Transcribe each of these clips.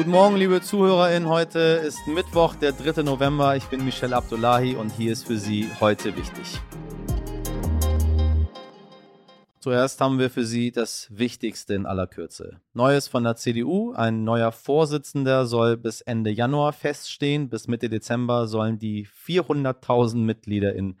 Guten Morgen, liebe ZuhörerInnen. Heute ist Mittwoch, der 3. November. Ich bin Michelle Abdullahi und hier ist für Sie heute wichtig. Zuerst haben wir für Sie das Wichtigste in aller Kürze. Neues von der CDU. Ein neuer Vorsitzender soll bis Ende Januar feststehen. Bis Mitte Dezember sollen die 400.000 MitgliederInnen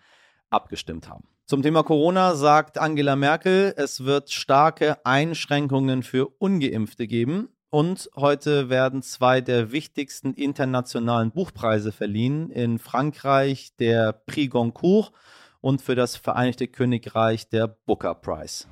abgestimmt haben. Zum Thema Corona sagt Angela Merkel, es wird starke Einschränkungen für ungeimpfte geben. Und heute werden zwei der wichtigsten internationalen Buchpreise verliehen. In Frankreich der Prix Goncourt und für das Vereinigte Königreich der Booker Prize.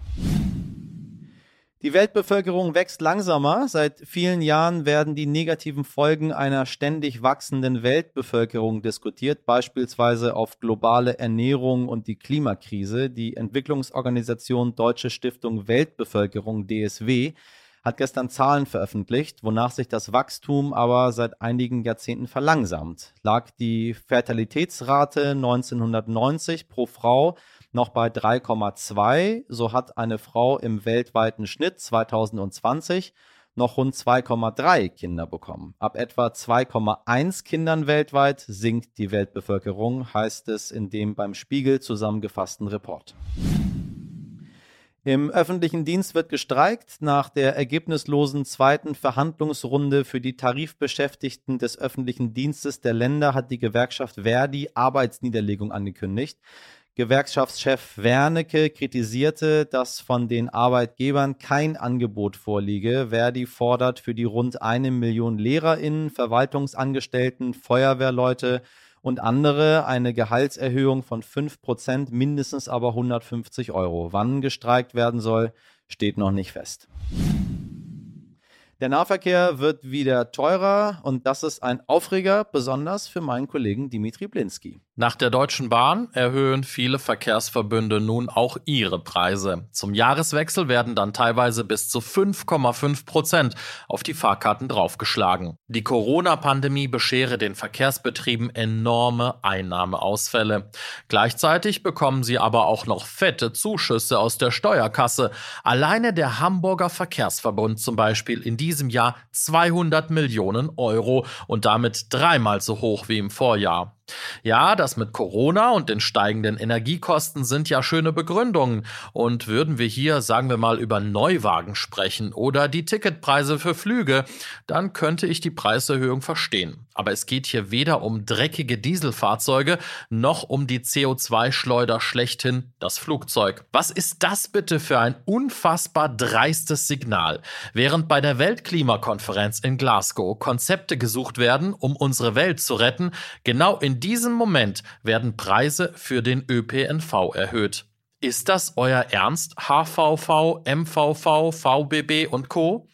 Die Weltbevölkerung wächst langsamer. Seit vielen Jahren werden die negativen Folgen einer ständig wachsenden Weltbevölkerung diskutiert, beispielsweise auf globale Ernährung und die Klimakrise. Die Entwicklungsorganisation Deutsche Stiftung Weltbevölkerung DSW hat gestern Zahlen veröffentlicht, wonach sich das Wachstum aber seit einigen Jahrzehnten verlangsamt. Lag die Fertilitätsrate 1990 pro Frau noch bei 3,2, so hat eine Frau im weltweiten Schnitt 2020 noch rund 2,3 Kinder bekommen. Ab etwa 2,1 Kindern weltweit sinkt die Weltbevölkerung, heißt es in dem beim Spiegel zusammengefassten Report. Im öffentlichen Dienst wird gestreikt. Nach der ergebnislosen zweiten Verhandlungsrunde für die Tarifbeschäftigten des öffentlichen Dienstes der Länder hat die Gewerkschaft Verdi Arbeitsniederlegung angekündigt. Gewerkschaftschef Wernicke kritisierte, dass von den Arbeitgebern kein Angebot vorliege. Verdi fordert für die rund eine Million LehrerInnen, Verwaltungsangestellten, Feuerwehrleute und andere eine Gehaltserhöhung von 5%, mindestens aber 150 Euro. Wann gestreikt werden soll, steht noch nicht fest. Der Nahverkehr wird wieder teurer und das ist ein Aufreger, besonders für meinen Kollegen Dimitri Blinski. Nach der Deutschen Bahn erhöhen viele Verkehrsverbünde nun auch ihre Preise. Zum Jahreswechsel werden dann teilweise bis zu 5,5 Prozent auf die Fahrkarten draufgeschlagen. Die Corona-Pandemie beschere den Verkehrsbetrieben enorme Einnahmeausfälle. Gleichzeitig bekommen sie aber auch noch fette Zuschüsse aus der Steuerkasse. Alleine der Hamburger Verkehrsverbund zum Beispiel in diesem Jahr 200 Millionen Euro und damit dreimal so hoch wie im Vorjahr. Ja, das mit Corona und den steigenden Energiekosten sind ja schöne Begründungen. Und würden wir hier, sagen wir mal, über Neuwagen sprechen oder die Ticketpreise für Flüge, dann könnte ich die Preiserhöhung verstehen. Aber es geht hier weder um dreckige Dieselfahrzeuge noch um die CO2-Schleuder schlechthin, das Flugzeug. Was ist das bitte für ein unfassbar dreistes Signal? Während bei der Weltklimakonferenz in Glasgow Konzepte gesucht werden, um unsere Welt zu retten, genau in diesem Moment werden Preise für den ÖPNV erhöht. Ist das euer Ernst, HVV, MVV, VBB und Co?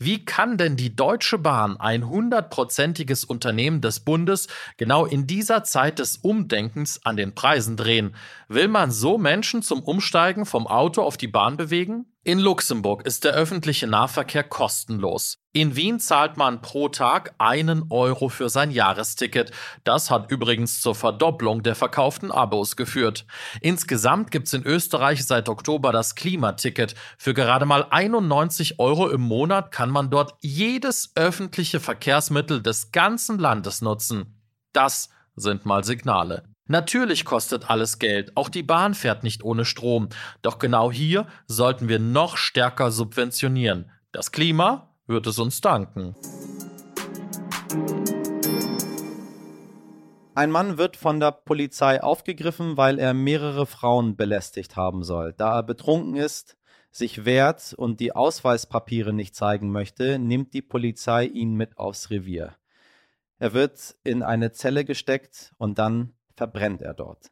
Wie kann denn die Deutsche Bahn, ein hundertprozentiges Unternehmen des Bundes, genau in dieser Zeit des Umdenkens an den Preisen drehen? Will man so Menschen zum Umsteigen vom Auto auf die Bahn bewegen? In Luxemburg ist der öffentliche Nahverkehr kostenlos. In Wien zahlt man pro Tag einen Euro für sein Jahresticket. Das hat übrigens zur Verdopplung der verkauften Abos geführt. Insgesamt gibt's in Österreich seit Oktober das Klimaticket. Für gerade mal 91 Euro im Monat kann man dort jedes öffentliche Verkehrsmittel des ganzen Landes nutzen. Das sind mal Signale. Natürlich kostet alles Geld, auch die Bahn fährt nicht ohne Strom, doch genau hier sollten wir noch stärker subventionieren. Das Klima wird es uns danken. Ein Mann wird von der Polizei aufgegriffen, weil er mehrere Frauen belästigt haben soll. Da er betrunken ist, sich wehrt und die Ausweispapiere nicht zeigen möchte, nimmt die Polizei ihn mit aufs Revier. Er wird in eine Zelle gesteckt und dann verbrennt er dort.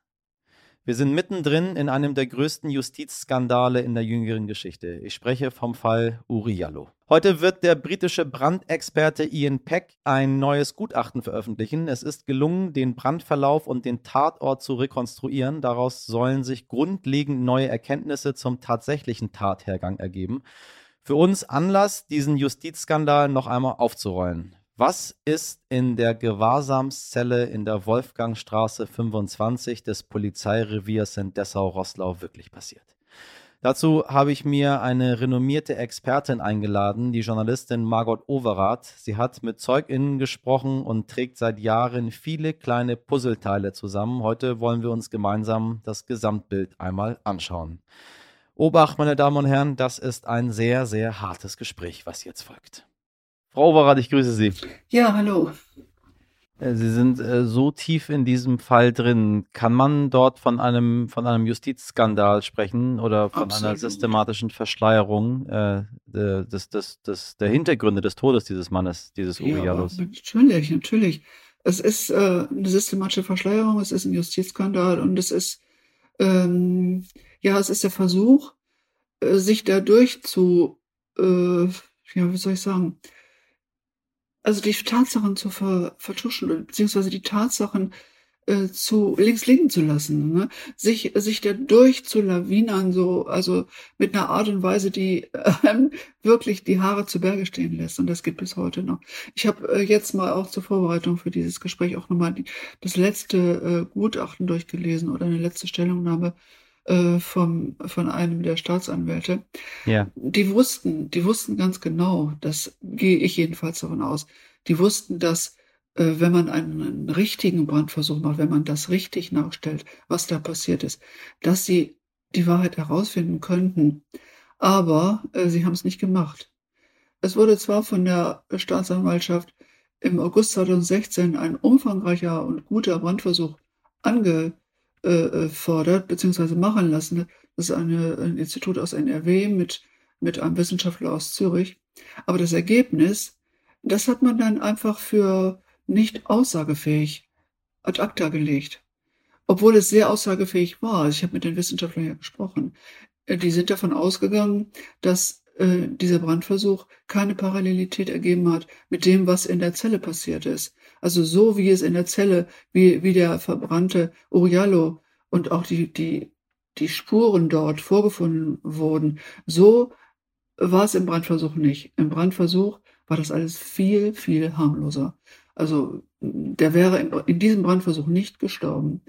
Wir sind mittendrin in einem der größten Justizskandale in der jüngeren Geschichte. Ich spreche vom Fall Uri Jallo. Heute wird der britische Brandexperte Ian Peck ein neues Gutachten veröffentlichen. Es ist gelungen, den Brandverlauf und den Tatort zu rekonstruieren. Daraus sollen sich grundlegend neue Erkenntnisse zum tatsächlichen Tathergang ergeben. Für uns Anlass, diesen Justizskandal noch einmal aufzurollen. Was ist in der Gewahrsamszelle in der Wolfgangstraße 25 des Polizeireviers in Dessau-Rosslau wirklich passiert? Dazu habe ich mir eine renommierte Expertin eingeladen, die Journalistin Margot Overath. Sie hat mit ZeugInnen gesprochen und trägt seit Jahren viele kleine Puzzleteile zusammen. Heute wollen wir uns gemeinsam das Gesamtbild einmal anschauen. Obacht, meine Damen und Herren, das ist ein sehr, sehr hartes Gespräch, was jetzt folgt. Frau Overath, ich grüße Sie. Ja, hallo. Äh, Sie sind äh, so tief in diesem Fall drin. Kann man dort von einem, von einem Justizskandal sprechen oder von Absolut. einer systematischen Verschleierung äh, des, des, des, der Hintergründe des Todes dieses Mannes, dieses Uri ja, Natürlich, natürlich. Es ist äh, eine systematische Verschleierung, es ist ein Justizskandal und es ist, ähm, ja, es ist der Versuch, äh, sich dadurch zu, äh, ja, wie soll ich sagen, also die Tatsachen zu ver vertuschen, beziehungsweise die Tatsachen äh, zu links liegen zu lassen, ne? sich sich dadurch zu lawinern, so also mit einer Art und Weise, die äh, wirklich die Haare zu Berge stehen lässt und das geht bis heute noch. Ich habe äh, jetzt mal auch zur Vorbereitung für dieses Gespräch auch nochmal das letzte äh, Gutachten durchgelesen oder eine letzte Stellungnahme äh, vom, von einem der Staatsanwälte. Ja. Die wussten, die wussten ganz genau, das gehe ich jedenfalls davon aus, die wussten, dass äh, wenn man einen, einen richtigen Brandversuch macht, wenn man das richtig nachstellt, was da passiert ist, dass sie die Wahrheit herausfinden könnten. Aber äh, sie haben es nicht gemacht. Es wurde zwar von der Staatsanwaltschaft im August 2016 ein umfangreicher und guter Brandversuch ange, äh, äh, fordert bzw. machen lassen. Das ist eine, ein Institut aus NRW mit, mit einem Wissenschaftler aus Zürich. Aber das Ergebnis, das hat man dann einfach für nicht aussagefähig ad acta gelegt. Obwohl es sehr aussagefähig war. Ich habe mit den Wissenschaftlern ja gesprochen. Äh, die sind davon ausgegangen, dass äh, dieser Brandversuch keine Parallelität ergeben hat mit dem, was in der Zelle passiert ist. Also so wie es in der Zelle, wie, wie der verbrannte Uriallo und auch die, die, die Spuren dort vorgefunden wurden, so war es im Brandversuch nicht. Im Brandversuch war das alles viel, viel harmloser. Also der wäre in, in diesem Brandversuch nicht gestorben.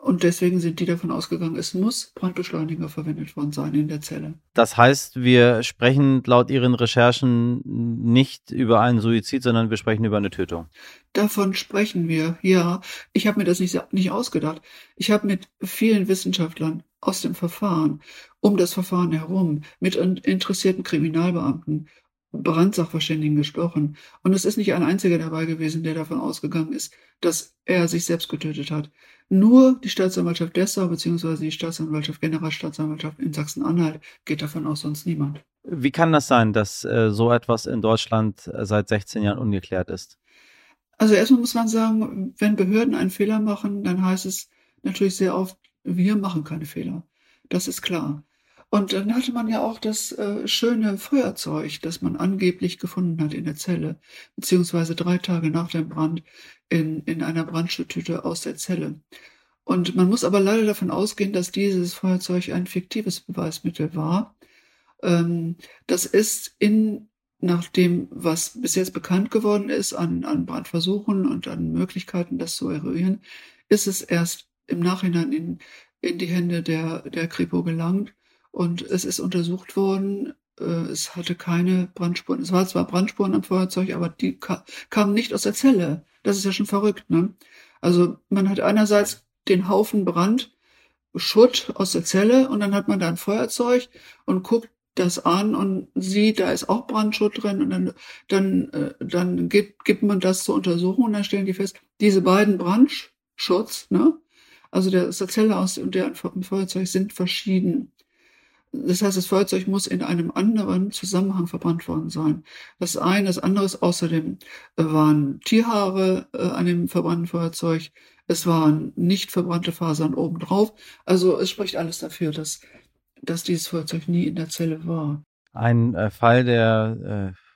Und deswegen sind die davon ausgegangen, es muss Brandbeschleuniger verwendet worden sein in der Zelle. Das heißt, wir sprechen laut Ihren Recherchen nicht über einen Suizid, sondern wir sprechen über eine Tötung. Davon sprechen wir, ja. Ich habe mir das nicht, nicht ausgedacht. Ich habe mit vielen Wissenschaftlern aus dem Verfahren, um das Verfahren herum, mit interessierten Kriminalbeamten Brandsachverständigen gesprochen. Und es ist nicht ein einziger dabei gewesen, der davon ausgegangen ist, dass er sich selbst getötet hat. Nur die Staatsanwaltschaft Dessau bzw. die Staatsanwaltschaft, Generalstaatsanwaltschaft in Sachsen-Anhalt geht davon aus, sonst niemand. Wie kann das sein, dass äh, so etwas in Deutschland seit 16 Jahren ungeklärt ist? Also erstmal muss man sagen, wenn Behörden einen Fehler machen, dann heißt es natürlich sehr oft, wir machen keine Fehler. Das ist klar. Und dann hatte man ja auch das äh, schöne Feuerzeug, das man angeblich gefunden hat in der Zelle, beziehungsweise drei Tage nach dem Brand in, in einer Brandschutztüte aus der Zelle. Und man muss aber leider davon ausgehen, dass dieses Feuerzeug ein fiktives Beweismittel war. Ähm, das ist in, nach dem, was bis jetzt bekannt geworden ist an, an Brandversuchen und an Möglichkeiten, das zu eruieren, ist es erst im Nachhinein in, in die Hände der, der Kripo gelangt. Und es ist untersucht worden. Äh, es hatte keine Brandspuren. Es war zwar Brandspuren am Feuerzeug, aber die kamen nicht aus der Zelle. Das ist ja schon verrückt, ne? Also man hat einerseits den Haufen Brand, Schutt aus der Zelle und dann hat man da ein Feuerzeug und guckt das an und sieht, da ist auch Brandschutt drin und dann, dann, äh, dann gibt, gibt man das zur Untersuchung und dann stellen die fest, diese beiden Brandschutz, ne? Also der aus der Zelle aus und der im Feuerzeug sind verschieden. Das heißt, das Feuerzeug muss in einem anderen Zusammenhang verbrannt worden sein. Das eine, das andere außerdem äh, waren Tierhaare äh, an dem verbrannten Feuerzeug. Es waren nicht verbrannte Fasern obendrauf. Also es spricht alles dafür, dass, dass dieses Feuerzeug nie in der Zelle war. Ein äh, Fall, der äh,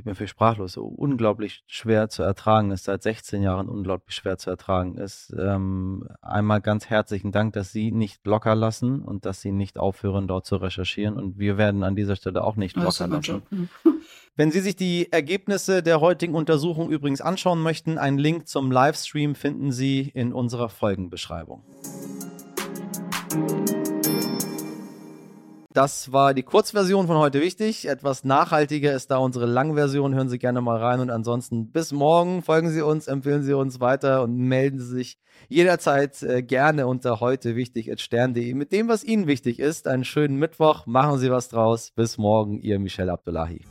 ich bin für sprachlos, so unglaublich schwer zu ertragen ist, seit 16 Jahren unglaublich schwer zu ertragen ist. Ähm, einmal ganz herzlichen Dank, dass Sie nicht locker lassen und dass Sie nicht aufhören, dort zu recherchieren. Und wir werden an dieser Stelle auch nicht locker lassen. Wenn Sie sich die Ergebnisse der heutigen Untersuchung übrigens anschauen möchten, einen Link zum Livestream finden Sie in unserer Folgenbeschreibung. Das war die Kurzversion von heute wichtig. Etwas nachhaltiger ist da unsere Langversion. Hören Sie gerne mal rein. Und ansonsten bis morgen. Folgen Sie uns, empfehlen Sie uns weiter und melden Sie sich jederzeit äh, gerne unter heute wichtig stern.de mit dem, was Ihnen wichtig ist. Einen schönen Mittwoch. Machen Sie was draus. Bis morgen. Ihr Michel Abdullahi.